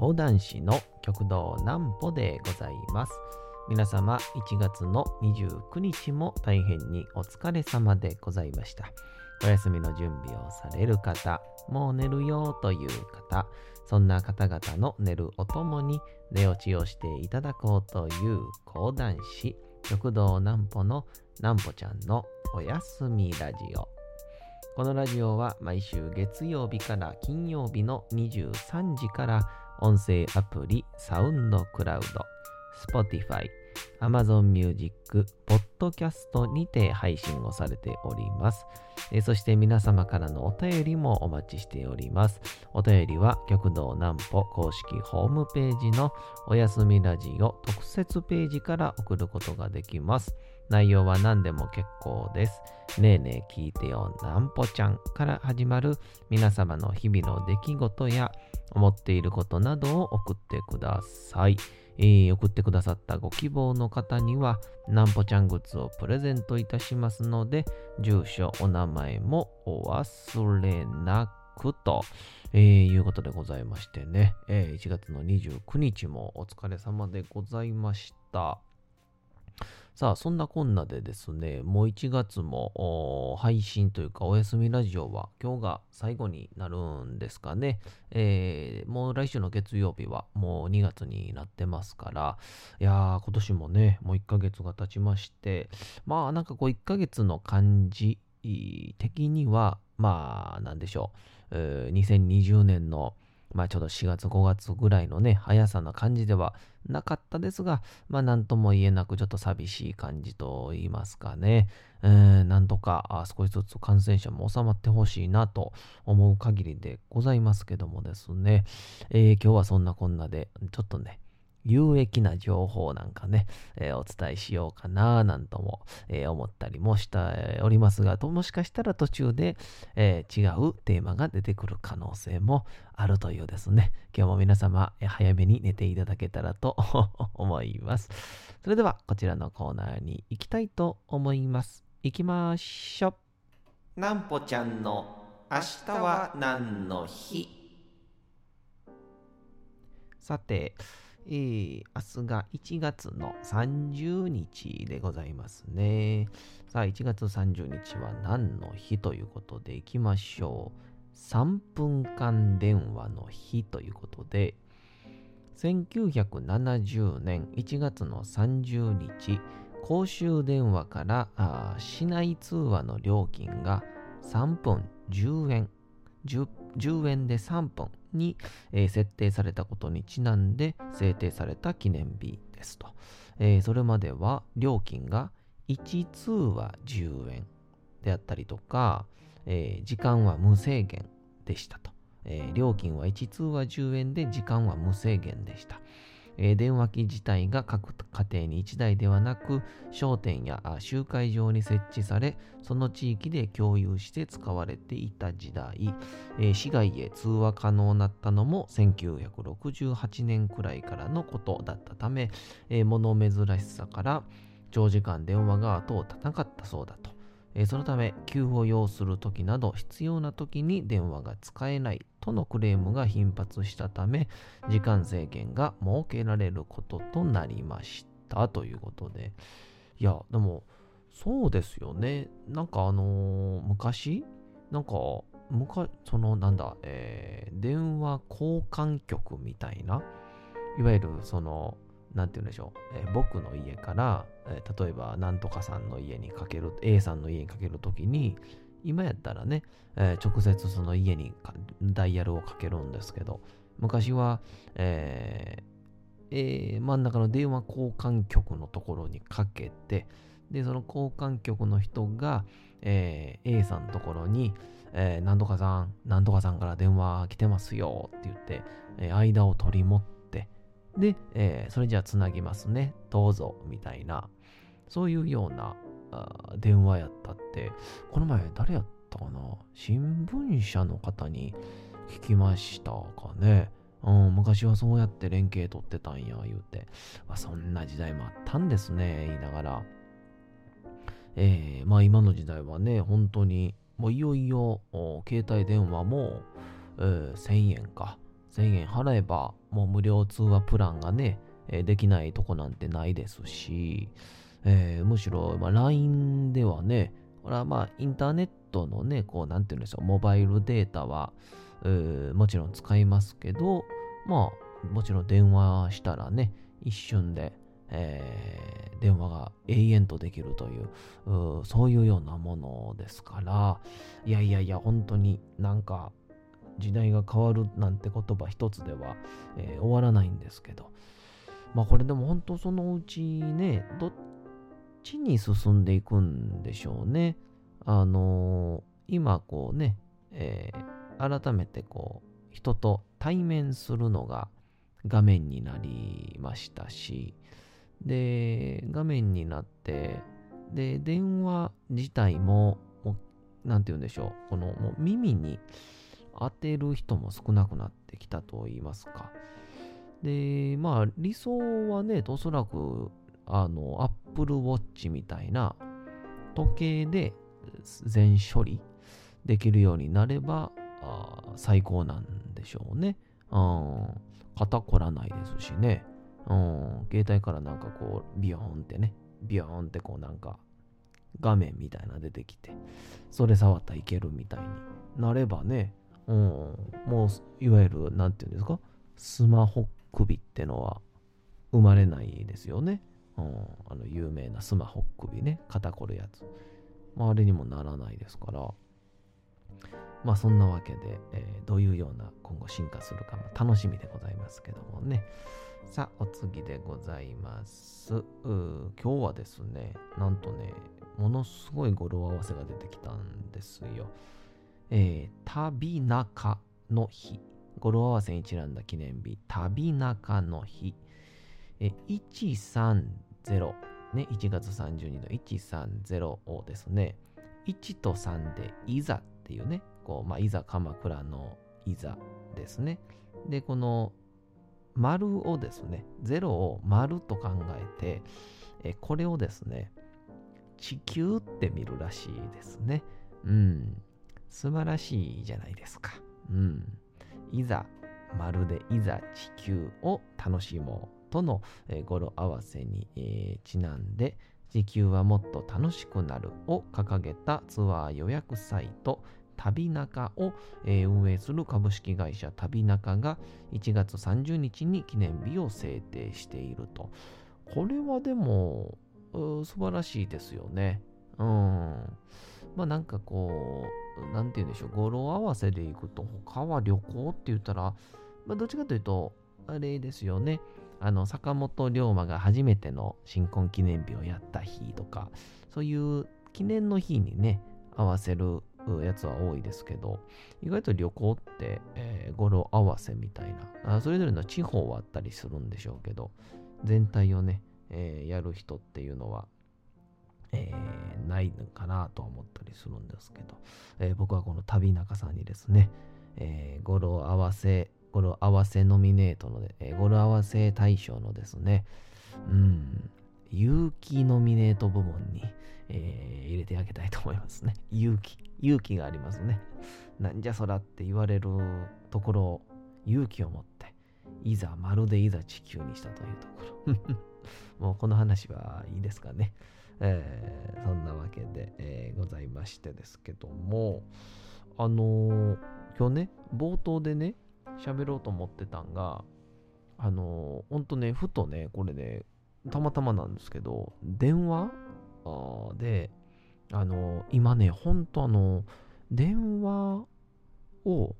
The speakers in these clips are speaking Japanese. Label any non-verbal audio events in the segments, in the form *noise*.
講談師の極道南歩でございます。皆様1月の29日も大変にお疲れ様でございました。お休みの準備をされる方、もう寝るよという方、そんな方々の寝るおともに寝落ちをしていただこうという講談師、極道南歩の南歩ちゃんのおやすみラジオ。このラジオは毎週月曜日から金曜日の23時から音声アプリサウンドクラウド、Spotify、Amazon Music、Podcast にて配信をされております。えそして皆様からのお便りもお待ちしております。お便りは極道南歩公式ホームページのおやすみラジオ特設ページから送ることができます。内容は何でも結構です。ねえねえ聞いてよなんぽちゃんから始まる皆様の日々の出来事や思っていることなどを送ってください。えー送ってくださったご希望の方にはなんぽちゃんグッズをプレゼントいたしますので住所、お名前もお忘れなくと、えーいうことでございましてね、えー1月の29日もお疲れ様でございました。さあ、そんなこんなでですね、もう1月も配信というか、おやすみラジオは今日が最後になるんですかね。えーもう来週の月曜日はもう2月になってますから、いやー、今年もね、もう1ヶ月が経ちまして、まあなんかこう1ヶ月の感じ的には、まあなんでしょう、えー2020年のまあちょうど4月5月ぐらいのね、速さな感じではなかったですが、まあなんとも言えなくちょっと寂しい感じと言いますかね。えーなんとか少しずつ感染者も収まってほしいなと思う限りでございますけどもですね、えー今日はそんなこんなで、ちょっとね、有益な情報なんかね、えーお伝えしようかななんとも、えー思ったりもしておりますが、ともしかしたら途中で、えー違うテーマが出てくる可能性もあるというですね、今日も皆様、えー早めに寝ていただけたらと *laughs* 思います。それでは、こちらのコーナーに行きたいと思います。行きましょう。なんぽちゃんの明日は何の日？さて、えー明日が1月の30日でございますね。さあ、1月30日は何の日ということでいきましょう。3分間電話の日ということで、1970年1月の30日、公衆電話から市内通話の料金が3分10円、10, 10円で3分に、えー設定されたことにちなんで制定された記念日ですと。えーそれまでは料金が1通は10円であったりとか、えー時間は無制限でしたと。えー料金は1通は10円で時間は無制限でした。えー電話機自体が各家庭に1台ではなく商店や集会場に設置されその地域で共有して使われていた時代、えー市外へ通話可能になったのも1968年くらいからのことだったため、えー物珍しさから長時間電話が後を絶たなかったそうだと。そのため、急を要する時など必要な時に電話が使えないとのクレームが頻発したため、時間制限が設けられることとなりましたということで。いや、でも、そうですよね。なんかあのー昔、なんか、昔、そのなんだ、えー電話交換局みたいな、いわゆるその、なんて言うんでしょう、えー僕の家から、えー例えば、なんとかさんの家にかける、A さんの家にかけるときに、今やったらね、えー直接その家にダイヤルをかけるんですけど、昔は、えーえー真ん中の電話交換局のところにかけて、で、その交換局の人が、えー A さんのところに、えーなんとかさん、なんとかさんから電話来てますよって言って、えー間を取り持って、で、えーそれじゃあつなぎますね。どうぞ、みたいな、そういうような電話やったって、この前誰やったかな？新聞社の方に聞きましたかね。うん、昔はそうやって連携取ってたんや、言うて。まあ、そんな時代もあったんですね、言いながら。えーまあ今の時代はね、本当に、もういよいよ、携帯電話も、えー1000円か、1000円払えば、もう無料通話プランがね、えできないとこなんてないですし、えー、むしろ、まあ、LINE ではね、これはまあ、インターネットのね、こう、なんていうんでしょう、モバイルデータは、もちろん使いますけど、まあ、もちろん電話したらね、一瞬で、えー、電話が永遠とできるというそういうようなものですから、いやいやいや、本当になんか、時代が変わるなんて言葉一つでは、えー、終わらないんですけど、まあこれでも本当そのうちね、どっちに進んでいくんでしょうね。あのー、今こうね、えー、改めてこう、人と対面するのが画面になりましたし、で、画面になって、で、電話自体も、もう、なんて言うんでしょう、このもう耳に当てる人も少なくなってきたと言いますか。で、まあ、理想はね、おそらく、あの、Apple Watch みたいな時計で全処理できるようになれば、最高なんでしょうね。うん。肩凝らないですしね。うん。携帯からなんかこう、ビヨーンってね、ビヨーンってこうなんか、画面みたいな出てきて、それ触ったらいけるみたいになればね、うん、もう、いわゆる、なんていうんですか、スマホ首ってのは生まれないですよね。うん、あの、有名なスマホ首ね、肩こるやつ。まあ、あれにもならないですから、まあそんなわけで、えー、どういうような今後進化するかも楽しみでございますけどもね。さあ、お次でございます。今日はですね、なんとね、ものすごい語呂合わせが出てきたんですよ。えー、旅中の日。語呂合わせにちなんだ記念日、旅中の日。え13 130、ね、1月32の130をですね、1と3でいざっていうね、こう、まあ、いざ鎌倉のいざですね。で、この丸をですね、0を丸と考えて、えこれをですね、地球って見るらしいですね。うん。素晴らしいじゃないですか。うん。いざ、まるでいざ地球を楽しもうとの、語呂合わせに、ちなんで、地球はもっと楽しくなるを掲げたツアー予約サイト、旅中を、運営する株式会社旅中が1月30日に記念日を制定していると。これはでも素晴らしいですよね。うん。まあなんかこう、なんて言うんでしょう、語呂合わせで行くと他は旅行って言ったら、まあどっちかというと、あれですよね。あの、坂本龍馬が初めての新婚記念日をやった日とか、そういう記念の日にね、合わせるやつは多いですけど、意外と旅行って、えー、語呂合わせみたいなあ、それぞれの地方はあったりするんでしょうけど、全体をね、えー、やる人っていうのは、えー、ないのかなと思ったりするんですけど、え、僕はこの旅中さんにですね、え、語呂合わせ、語呂合わせノミネートの、えー、語呂合わせ大賞のですね、うん、勇気ノミネート部門に、えー、入れてあげたいと思いますね。*laughs* 勇気。勇気がありますね。なんじゃそらって言われるところを勇気を持って、いざ、まるでいざ地球にしたというところ。*laughs* もうこの話はいいですかね。えー、そんなわけで、えー、ございましてですけども、あのー、今日ね、冒頭でね、喋ろうと思ってたんが、あのー、ほんとね、ふとね、これね、たまたまなんですけど、電話で、あの、今ね、ほんとあの、電話を、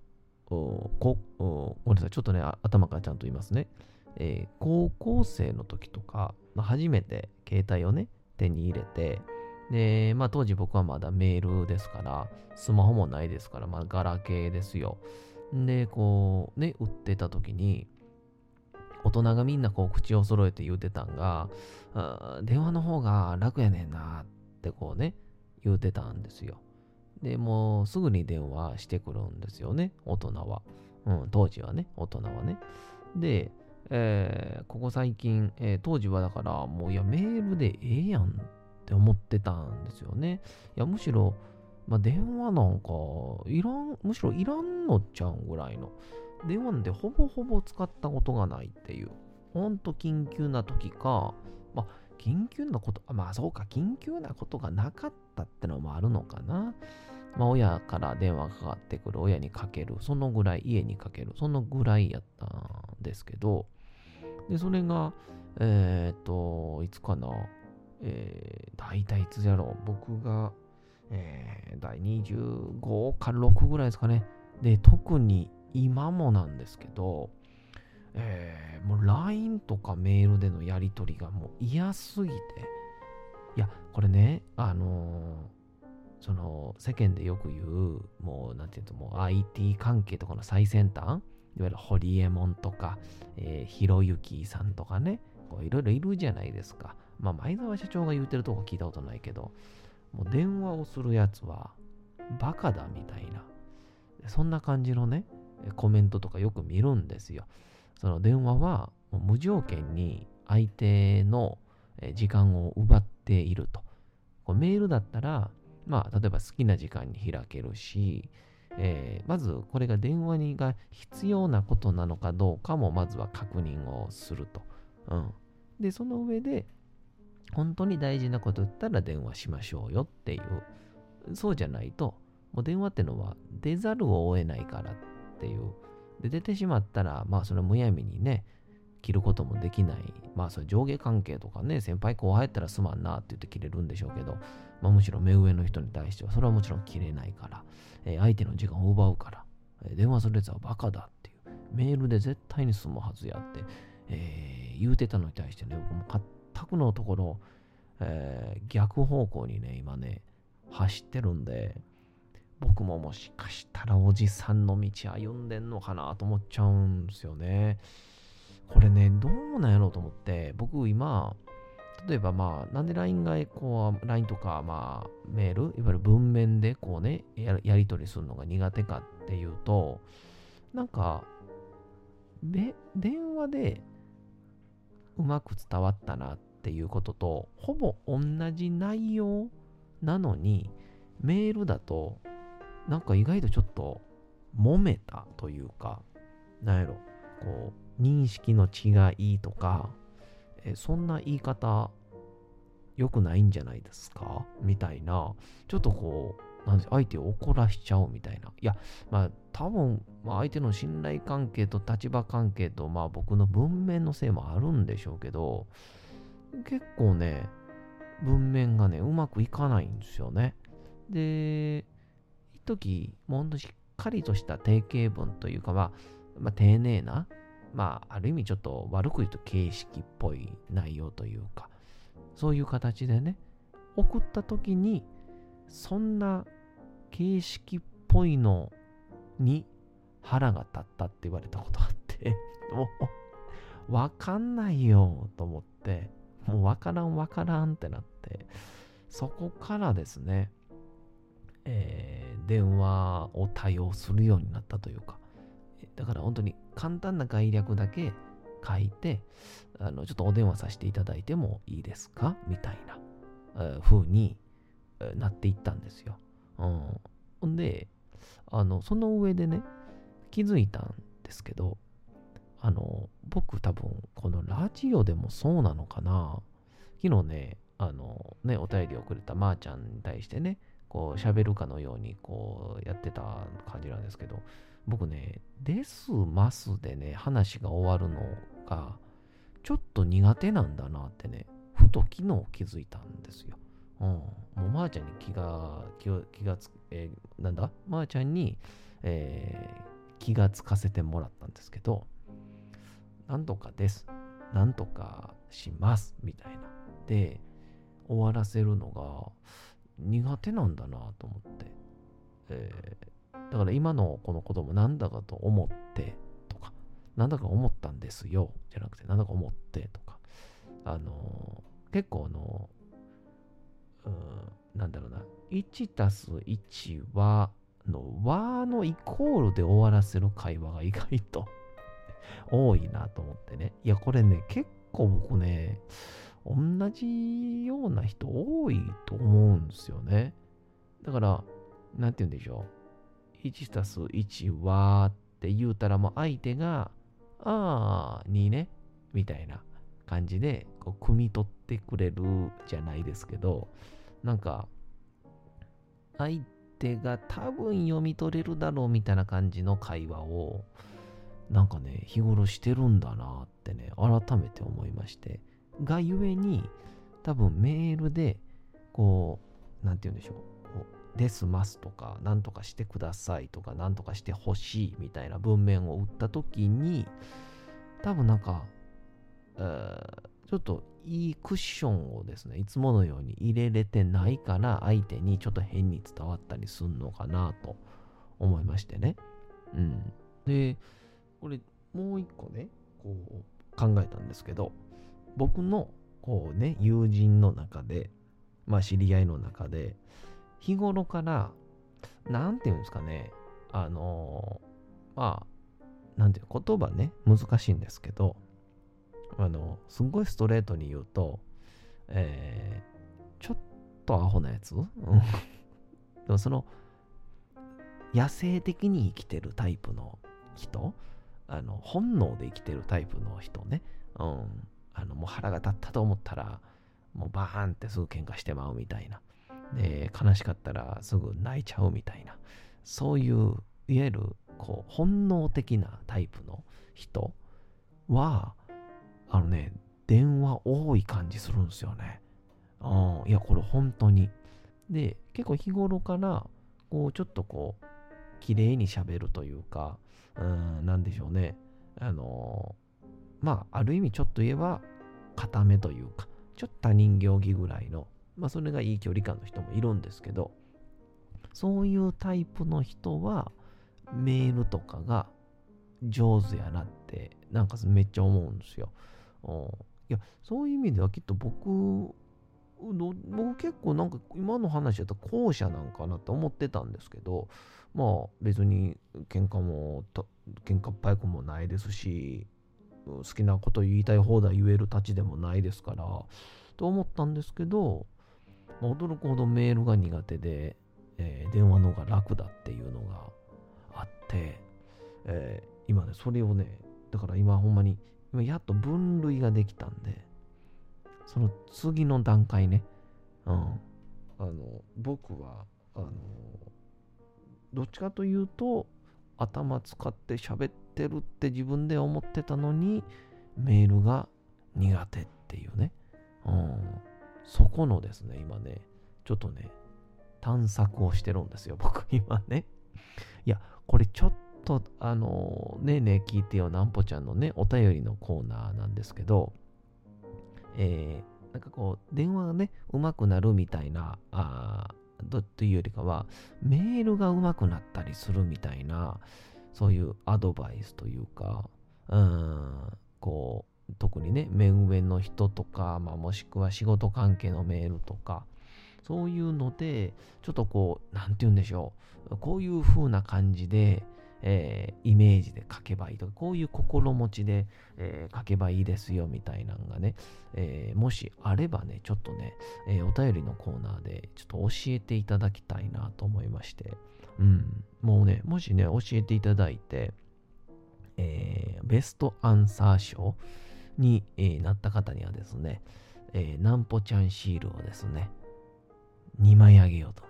こごめんなさい、ちょっとね、頭からちゃんと言いますね。えー、高校生の時とか、まあ、初めて携帯をね、手に入れて、で、まあ当時僕はまだメールですから、スマホもないですから、まあガラケーですよ。で、こうね、売ってた時に、大人がみんなこう口を揃えて言うてたんが、電話の方が楽やねんなってこうね、言うてたんですよ。で、もうすぐに電話してくるんですよね、大人は。うん、当時はね、大人はね。で、えー、ここ最近、えー、当時はだからもういやメールでええやんって思ってたんですよね。いやむしろ、まあ、電話なんかいらん、むしろいらんのちゃうぐらいの電話なんてほぼほぼ使ったことがないっていう。ほんと緊急な時か、まあ、緊急なこと、まあそうか、緊急なことがなかったってのもあるのかな。まあ親から電話かかってくる、親にかける、そのぐらい、家にかける、そのぐらいやったんですけど、で、それが、えっ、と、いつかな、えー、大体いつやろう、僕が、えー、第25か6ぐらいですかね。で、特に今もなんですけど、えー、もう LINE とかメールでのやり取りがもう嫌すぎて、いや、これね、あのー、その世間でよく言う、もうなんていうと、もう IT 関係とかの最先端、いわゆるホリエモンとか、えー、ひろゆきさんとかね、いろいろいるじゃないですか。まあ、前澤社長が言うてるとこ聞いたことないけど、もう電話をするやつはバカだみたいな、そんな感じのね、コメントとかよく見るんですよ。その電話は無条件に相手の時間を奪っていると。こうメールだったら、まあ、例えば好きな時間に開けるし、えー、まずこれが電話にが必要なことなのかどうかもまずは確認をすると。うん、で、その上で、本当に大事なこと言ったら電話しましょうよっていう。そうじゃないと、もう電話ってのは出ざるを得ないからっていう。で、出てしまったら、まあそれむやみにね、切ることもできない。まあそれ上下関係とかね、先輩後輩やったらすまんなって言って切れるんでしょうけど、まあむしろ目上の人に対しては、それはもちろん切れないから、えー、相手の時間を奪うから、えー、電話するやつはバカだっていう、メールで絶対に済むはずやって、えー、言うてたのに対してね、僕も勝手全くのところ、えー、逆方向にね、今ね、走ってるんで、僕ももしかしたらおじさんの道歩んでんのかなと思っちゃうんですよね。これね、どうなんやろうと思って、僕今、例えばまあ、なんで LINE がこう、LINE とかまあ、メール、いわゆる文面でこうね、やり取りするのが苦手かっていうと、なんか、で、電話でうまく伝わったなっっていうことと、ほぼ同じ内容なのに、メールだとなんか意外とちょっと揉めたというか、なんやろ、こう、認識の違いとか、えそんな言い方良くないんじゃないですか？みたいな、ちょっとこう、なんで相手を怒らしちゃうみたいな。いや、まあ多分、まあ、相手の信頼関係と立場関係と、まあ僕の文面のせいもあるんでしょうけど、結構ね、文面がね、うまくいかないんですよね。で、一時、もうほんとしっかりとした定型文というか、まあ、まあ、丁寧な、まあ、ある意味ちょっと悪く言うと形式っぽい内容というか、そういう形でね、送った時に、そんな形式っぽいのに腹が立ったって言われたことあって、*laughs* もう、わかんないよと思って、もうわからんわからんってなって、そこからですね、えー、電話を対応するようになったというか、だから本当に簡単な概略だけ書いて、あのちょっとお電話させていただいてもいいですか？みたいなえ風になっていったんですよ。うん。んで、あの、その上でね、気づいたんですけど、あの、僕多分、このラジオでもそうなのかな。昨日ね、あの、ね、お便りをくれたまーちゃんに対してね、こう喋るかのようにこうやってた感じなんですけど、僕ね、ですますでね、話が終わるのが、ちょっと苦手なんだなってね、ふと昨日気づいたんですよ。うん。もう、まー、ちゃんに気が、気が気がつ、えー、なんだ？まー、ちゃんに、えー、気がつかせてもらったんですけど、なんとかです。なんとかします。みたいな。で、終わらせるのが、苦手なんだなと思って、えー、だから今のこのこともなんだかと思ってとか、なんだか思ったんですよじゃなくて、なんだか思ってとか、あのー、結構あのー、うん、なんだろうな、1たす1は、の和のイコールで終わらせる会話が意外と多いなと思ってね。いや、これね、結構僕ね、同じような人多いと思うんですよね。だから、なんて言うんでしょう。1たす1はって言うたらもう相手が、ああ、にね、みたいな感じで、こう、汲み取ってくれるじゃないですけど、なんか、相手が多分読み取れるだろうみたいな感じの会話を、なんかね、日頃してるんだなってね、改めて思いまして。がゆえに、多分メールで、こう、なんて言うんでしょう。こうですますとか、なんとかしてくださいとか、なんとかしてほしいみたいな文面を打った時に、多分なんか、ちょっといいクッションをですね、いつものように入れれてないから相手にちょっと変に伝わったりすんのかなと思いましてね。うん。で、これもう一個ね、こう考えたんですけど、僕のこうね、友人の中で、まあ知り合いの中で、日頃から、なんていうんですかね、あの、まあ、なんていう言葉ね、難しいんですけど、あの、すごいストレートに言うと、えー、ちょっとアホなやつ？でもその、野生的に生きてるタイプの人、あの、本能で生きてるタイプの人ね、うん、あの、もう腹が立ったと思ったら、もうバーンってすぐ喧嘩してまうみたいな。で、悲しかったらすぐ泣いちゃうみたいな。そういう、いわゆる、こう、本能的なタイプの人は、あのね、電話多い感じするんですよね。うん、いや、これ本当に。で、結構日頃から、こう、ちょっとこう、綺麗に喋るというか、うん、なんでしょうね。あのまあ、ある意味ちょっと言えば、固めというか、ちょっと他人行儀ぐらいの、まあ、それがいい距離感の人もいるんですけど、そういうタイプの人は、メールとかが上手やなって、なんかめっちゃ思うんですよ。いや、そういう意味ではきっと僕、僕結構なんか今の話だと後者なんかなと思ってたんですけど、まあ別に喧嘩も、喧嘩っぱいくもないですし、好きなこと言いたい放題言えるたちでもないですから、と思ったんですけど、まあ、驚くほどメールが苦手で、えー、電話の方が楽だっていうのがあって、えー、今ね、それをね、だから今ほんまに今やっと分類ができたんで、その次の段階ね、うん。あの、僕は、あの、どっちかというと、頭使って喋ってるって自分で思ってたのに、メールが苦手っていうね。うん。そこのですね、今ね、ちょっとね、探索をしてるんですよ、僕今ね。いや、これちょっと、あの、ねえねえ聞いてよ、なんぽちゃんのね、お便りのコーナーなんですけど、えー、なんかこう、電話がね、うまくなるみたいな、あというよりかは、メールがうまくなったりするみたいな、そういうアドバイスというか、うん、こう、特にね、目上の人とか、まあ、もしくは仕事関係のメールとか、そういうので、ちょっとこう、なんて言うんでしょう、こういう風な感じで、えー、イメージで書けばいいとか、こういう心持ちで、えー、書けばいいですよみたいなのがね、えー、もしあればね、ちょっとね、えお便りのコーナーでちょっと教えていただきたいなと思いまして、うん、もうね、もしね、教えていただいて、えベストアンサー賞に、えなった方にはですね、えー、なんぽちゃんシールをですね、2枚あげようと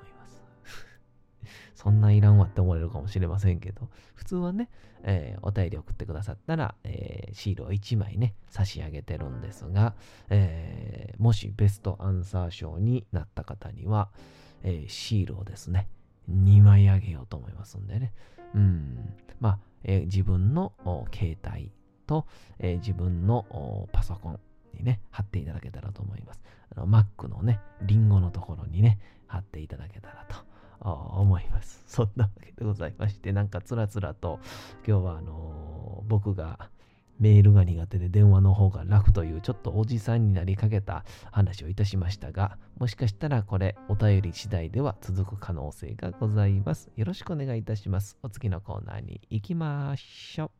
そんないらんわって思われるかもしれませんけど、普通はね、えー、お便り送ってくださったら、えー、シールを1枚ね、差し上げてるんですが、えー、もしベストアンサー賞になった方には、えシールをですね、2枚あげようと思いますんでね。うん。まあ、え自分の携帯と、え自分のパソコンにね、貼っていただけたらと思います。あの Mac のね、リンゴのところにね、貼っていただけたらと思います。そんなわけでございまして、なんかつらつらと今日はあのー、僕がメールが苦手で電話の方が楽というちょっとおじさんになりかけた話をいたしましたが、もしかしたらこれお便り次第では続く可能性がございます。よろしくお願いいたします。お次のコーナーに行きましょう。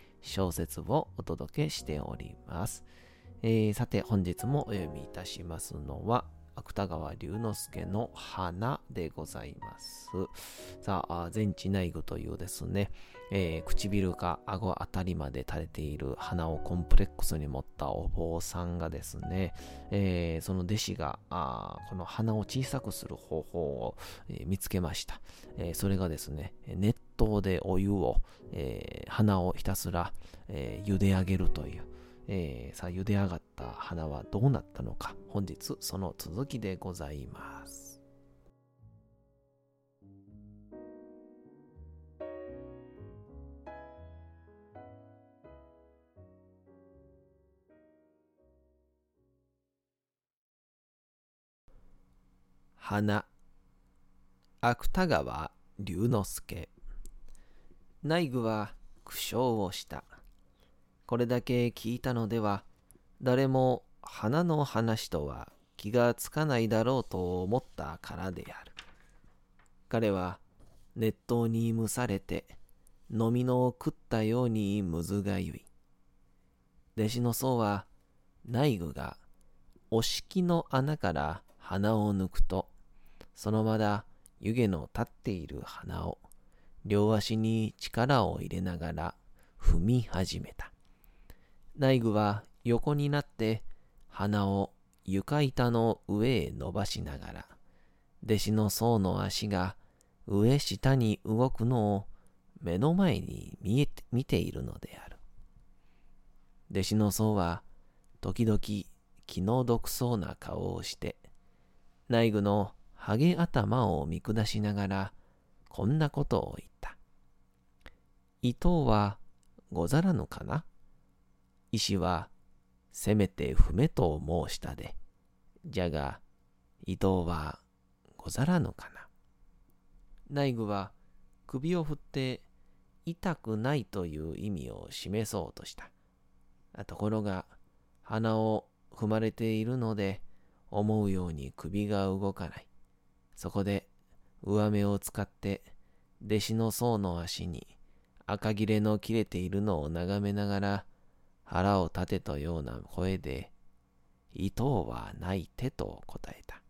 小説をお届けしております。えー、さて本日もお読みいたしますのは芥川龍之介の花でございます。さあ、全知内具というですね、えー、唇か顎あたりまで垂れている鼻をコンプレックスに持ったお坊さんがですね、えー、その弟子があこの鼻を小さくする方法を、えー、見つけました、えそれがですね、熱湯でお湯を、え鼻をひたすら、え茹で上げるという、え、さあ茹で上がった花はどうなったのか本日その続きでございます。花。芥川龍之介。内具は苦笑をした。これだけ聞いたのでは誰も花の話とは気がつかないだろうと思ったからである。彼は熱湯に蒸されて飲みのを食ったようにむずがゆい。弟子の僧は内具がお敷の穴から鼻を抜くとそのまだ湯気の立っている鼻を両足に力を入れながら踏み始めた。内具は横になって鼻を床板の上へ伸ばしながら、弟子の僧の足が上下に動くのを目の前に見えて見ているのである。弟子の僧は時々気の毒そうな顔をして、内具のハゲ頭を見下しながら、こんなことを言った。伊藤はござらぬかな？医師は、せめて踏めと申したで。じゃが、伊藤はござらぬかな？内具は首を振って痛くないという意味を示そうとした。ところが、鼻を踏まれているので、思うように首が動かない。そこで上目を使って弟子の僧の足に赤切れの切れているのを眺めながら腹を立てたような声で糸はないてと答えた。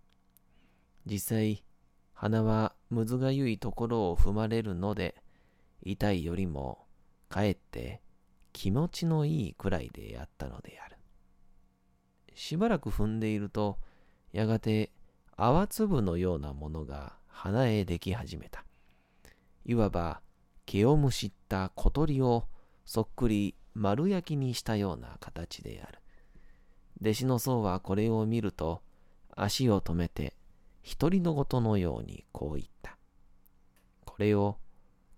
実際、鼻はむずがゆいところを踏まれるので、痛いよりもかえって気持ちのいいくらいであったのである。しばらく踏んでいると、やがて泡粒のようなものが鼻へでき始めた。いわば毛をむしった小鳥をそっくり丸焼きにしたような形である。弟子の僧はこれを見ると足を止めて一人のごのようにこう言った。これを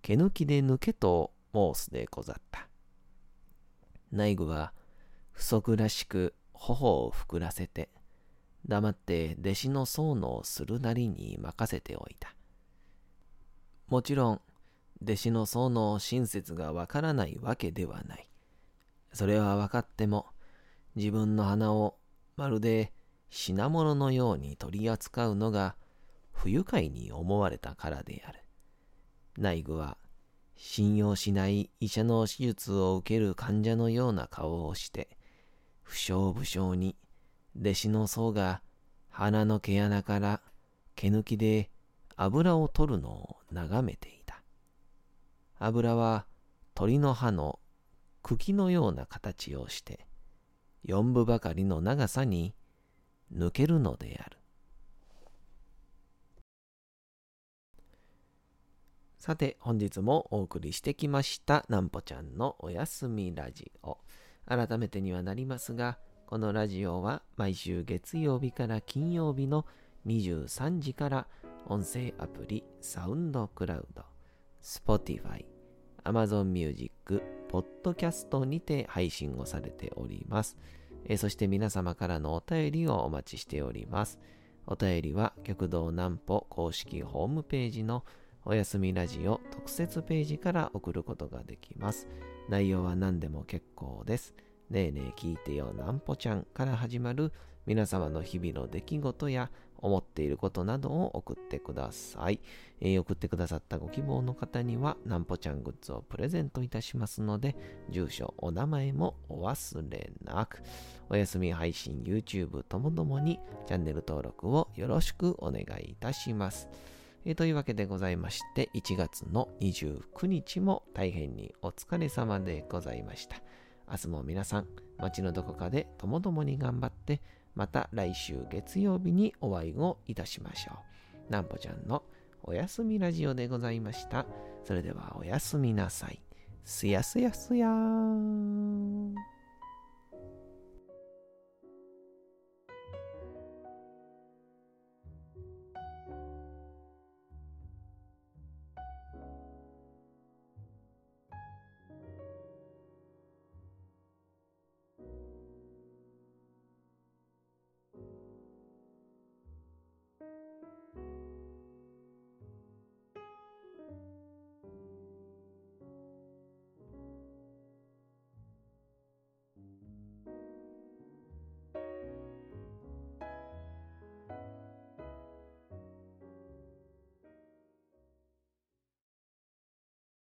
毛抜きで抜けと申すでござった。内具は不足らしく頬を膨らせて黙って弟子の僧のするなりに任せておいた。もちろん、弟子の僧の親切がわからないわけではない。それは分かっても、自分の花をまるで品物のように取り扱うのが不愉快に思われたからである。内具は信用しない医者の手術を受ける患者のような顔をして、不詳不詳に弟子の僧が鼻の毛穴から毛抜きで油を取るのを眺めていた。油は鳥の葉の茎のような形をして、四分ばかりの長さに抜けるのである。さて、本日もお送りしてきました、なんぽちゃんのおやすみラジオ。改めてにはなりますが、このラジオは毎週月曜日から金曜日の23時から音声アプリサウンドクラウド、Spotify、Amazon Music、ポッドキャストにて配信をされております。えそして皆様からのお便りをお待ちしております。お便りは極道南歩公式ホームページのおやすみラジオ特設ページから送ることができます。内容は何でも結構です。ねえねえ聞いてよなんぽちゃんから始まる皆様の日々の出来事や思っていることなどを送ってください。えー、送ってくださったご希望の方には、なんぽちゃんグッズをプレゼントいたしますので、住所、お名前もお忘れなく、お休み配信、YouTube ともどもにチャンネル登録をよろしくお願いいたします。えー、というわけでございまして、1月の29日も大変にお疲れ様でございました。明日も皆さん、街のどこかでともどもに頑張って、また来週月曜日にお会いをいたしましょう。なんぽちゃんのおやすみラジオでございました。それではおやすみなさい。すやすやすやーん。